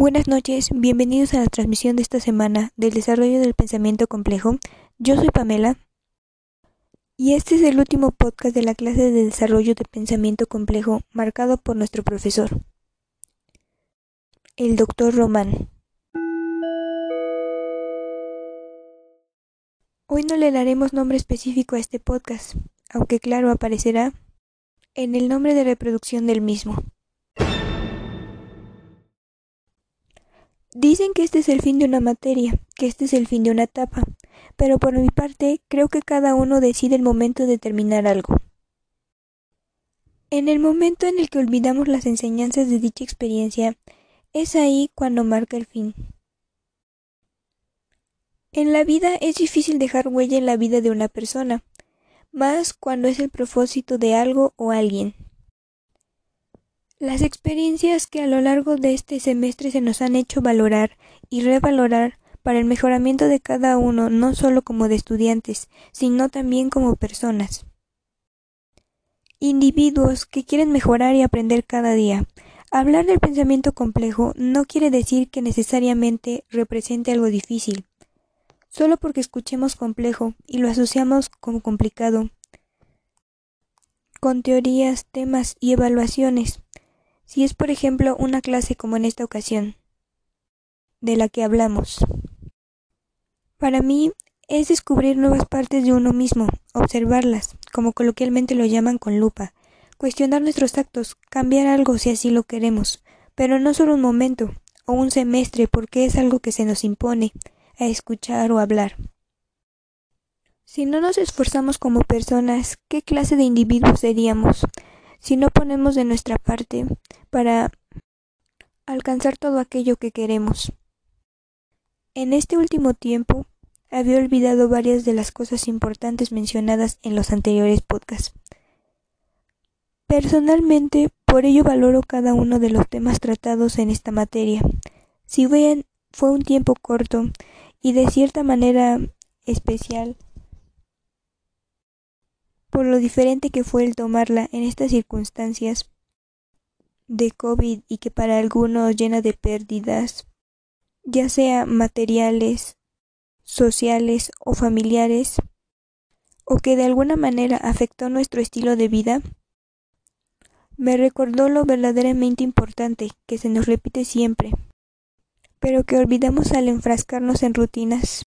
Buenas noches, bienvenidos a la transmisión de esta semana del desarrollo del pensamiento complejo. Yo soy Pamela y este es el último podcast de la clase de desarrollo de pensamiento complejo marcado por nuestro profesor, el doctor Román. Hoy no le daremos nombre específico a este podcast, aunque claro aparecerá en el nombre de reproducción del mismo. Dicen que este es el fin de una materia, que este es el fin de una etapa, pero por mi parte creo que cada uno decide el momento de terminar algo. En el momento en el que olvidamos las enseñanzas de dicha experiencia, es ahí cuando marca el fin. En la vida es difícil dejar huella en la vida de una persona, más cuando es el propósito de algo o alguien. Las experiencias que a lo largo de este semestre se nos han hecho valorar y revalorar para el mejoramiento de cada uno, no solo como de estudiantes, sino también como personas. Individuos que quieren mejorar y aprender cada día. Hablar del pensamiento complejo no quiere decir que necesariamente represente algo difícil. Solo porque escuchemos complejo y lo asociamos como complicado, con teorías, temas y evaluaciones, si es, por ejemplo, una clase como en esta ocasión, de la que hablamos. Para mí es descubrir nuevas partes de uno mismo, observarlas, como coloquialmente lo llaman con lupa, cuestionar nuestros actos, cambiar algo si así lo queremos, pero no solo un momento o un semestre porque es algo que se nos impone a escuchar o hablar. Si no nos esforzamos como personas, ¿qué clase de individuos seríamos? Si no ponemos de nuestra parte para alcanzar todo aquello que queremos. En este último tiempo había olvidado varias de las cosas importantes mencionadas en los anteriores podcasts. Personalmente, por ello valoro cada uno de los temas tratados en esta materia. Si bien fue un tiempo corto y de cierta manera especial, por lo diferente que fue el tomarla en estas circunstancias de COVID y que para algunos llena de pérdidas, ya sea materiales, sociales o familiares, o que de alguna manera afectó nuestro estilo de vida, me recordó lo verdaderamente importante que se nos repite siempre, pero que olvidamos al enfrascarnos en rutinas,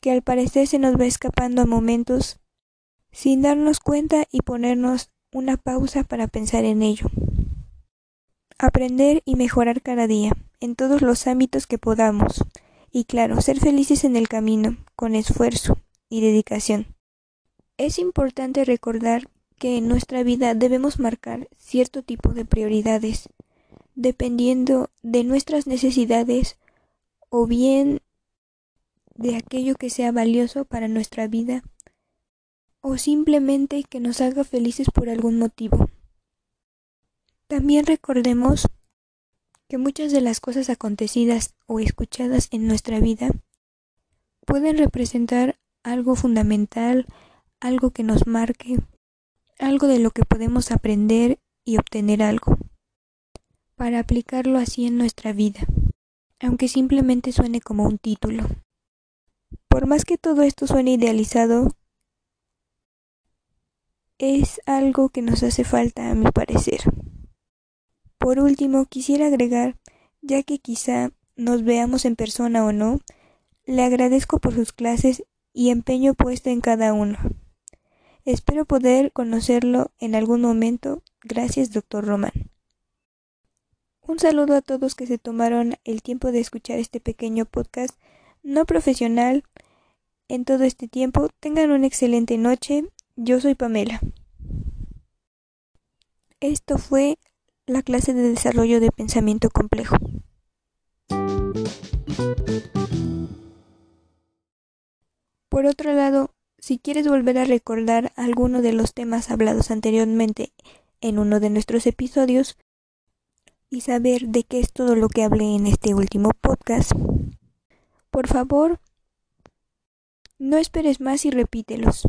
que al parecer se nos va escapando a momentos sin darnos cuenta y ponernos una pausa para pensar en ello. Aprender y mejorar cada día, en todos los ámbitos que podamos, y claro, ser felices en el camino, con esfuerzo y dedicación. Es importante recordar que en nuestra vida debemos marcar cierto tipo de prioridades, dependiendo de nuestras necesidades o bien de aquello que sea valioso para nuestra vida o simplemente que nos haga felices por algún motivo. También recordemos que muchas de las cosas acontecidas o escuchadas en nuestra vida pueden representar algo fundamental, algo que nos marque, algo de lo que podemos aprender y obtener algo, para aplicarlo así en nuestra vida, aunque simplemente suene como un título. Por más que todo esto suene idealizado, es algo que nos hace falta a mi parecer. Por último, quisiera agregar, ya que quizá nos veamos en persona o no, le agradezco por sus clases y empeño puesto en cada uno. Espero poder conocerlo en algún momento. Gracias, doctor Román. Un saludo a todos que se tomaron el tiempo de escuchar este pequeño podcast no profesional en todo este tiempo. Tengan una excelente noche yo soy Pamela. Esto fue la clase de desarrollo de pensamiento complejo. Por otro lado, si quieres volver a recordar alguno de los temas hablados anteriormente en uno de nuestros episodios y saber de qué es todo lo que hablé en este último podcast, por favor, no esperes más y repítelos.